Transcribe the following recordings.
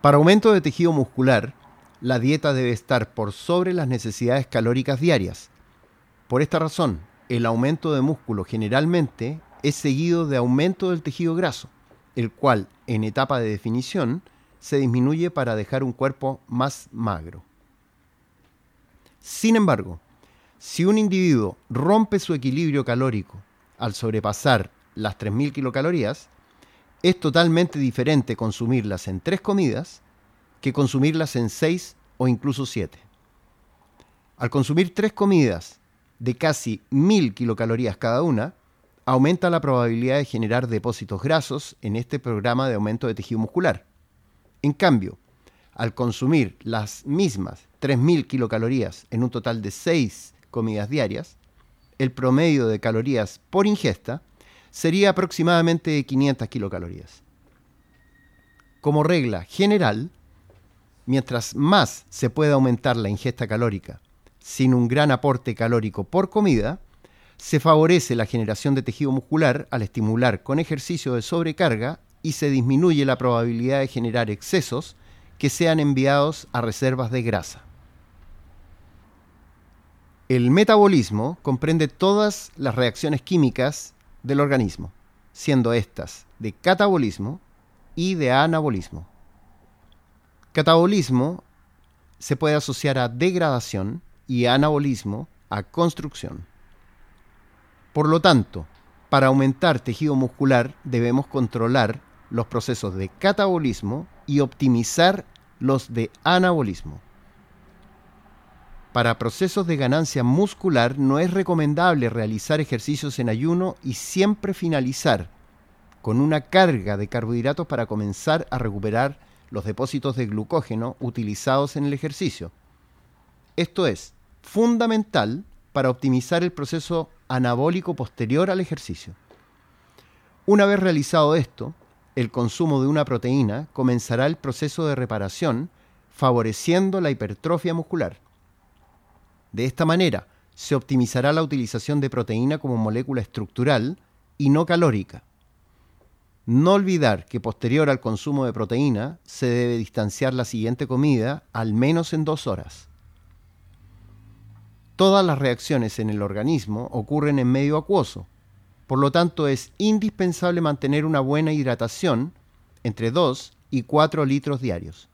Para aumento de tejido muscular, la dieta debe estar por sobre las necesidades calóricas diarias. Por esta razón, el aumento de músculo generalmente es seguido de aumento del tejido graso, el cual en etapa de definición se disminuye para dejar un cuerpo más magro. Sin embargo, si un individuo rompe su equilibrio calórico al sobrepasar las 3.000 kilocalorías, es totalmente diferente consumirlas en tres comidas que consumirlas en seis o incluso siete. Al consumir tres comidas de casi 1.000 kilocalorías cada una, aumenta la probabilidad de generar depósitos grasos en este programa de aumento de tejido muscular. En cambio, al consumir las mismas 3.000 kilocalorías en un total de 6 comidas diarias, el promedio de calorías por ingesta sería aproximadamente 500 kilocalorías. Como regla general, mientras más se pueda aumentar la ingesta calórica sin un gran aporte calórico por comida, se favorece la generación de tejido muscular al estimular con ejercicio de sobrecarga y se disminuye la probabilidad de generar excesos que sean enviados a reservas de grasa. El metabolismo comprende todas las reacciones químicas del organismo, siendo estas de catabolismo y de anabolismo. Catabolismo se puede asociar a degradación y anabolismo a construcción. Por lo tanto, para aumentar tejido muscular debemos controlar los procesos de catabolismo y optimizar los de anabolismo. Para procesos de ganancia muscular no es recomendable realizar ejercicios en ayuno y siempre finalizar con una carga de carbohidratos para comenzar a recuperar los depósitos de glucógeno utilizados en el ejercicio. Esto es fundamental para optimizar el proceso anabólico posterior al ejercicio. Una vez realizado esto, el consumo de una proteína comenzará el proceso de reparación favoreciendo la hipertrofia muscular. De esta manera, se optimizará la utilización de proteína como molécula estructural y no calórica. No olvidar que posterior al consumo de proteína se debe distanciar la siguiente comida al menos en dos horas. Todas las reacciones en el organismo ocurren en medio acuoso, por lo tanto es indispensable mantener una buena hidratación entre 2 y 4 litros diarios.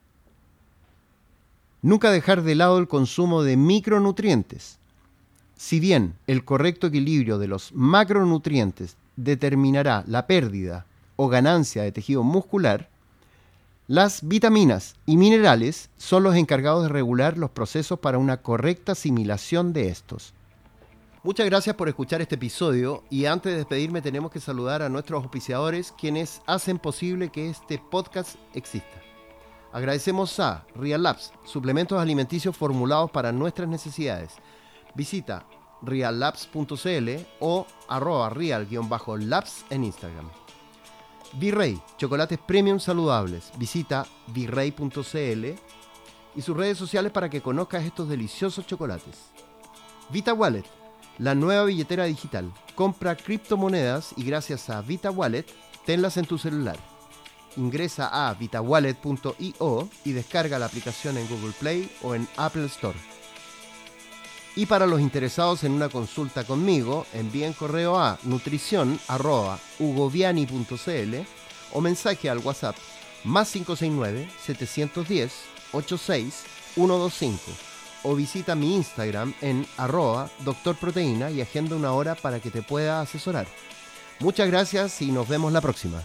Nunca dejar de lado el consumo de micronutrientes. Si bien el correcto equilibrio de los macronutrientes determinará la pérdida o ganancia de tejido muscular, las vitaminas y minerales son los encargados de regular los procesos para una correcta asimilación de estos. Muchas gracias por escuchar este episodio y antes de despedirme tenemos que saludar a nuestros auspiciadores quienes hacen posible que este podcast exista. Agradecemos a Real Labs, suplementos alimenticios formulados para nuestras necesidades. Visita reallabs.cl o arroba real-labs en Instagram. Virrey, chocolates premium saludables. Visita virrey.cl y sus redes sociales para que conozcas estos deliciosos chocolates. Vita Wallet, la nueva billetera digital. Compra criptomonedas y gracias a Vita Wallet, tenlas en tu celular ingresa a vitawallet.io y descarga la aplicación en Google Play o en Apple Store. Y para los interesados en una consulta conmigo, envíen correo a nutrición.ugoviani.cl o mensaje al WhatsApp más 569-710-86125 o visita mi Instagram en arroba doctorproteína y agenda una hora para que te pueda asesorar. Muchas gracias y nos vemos la próxima.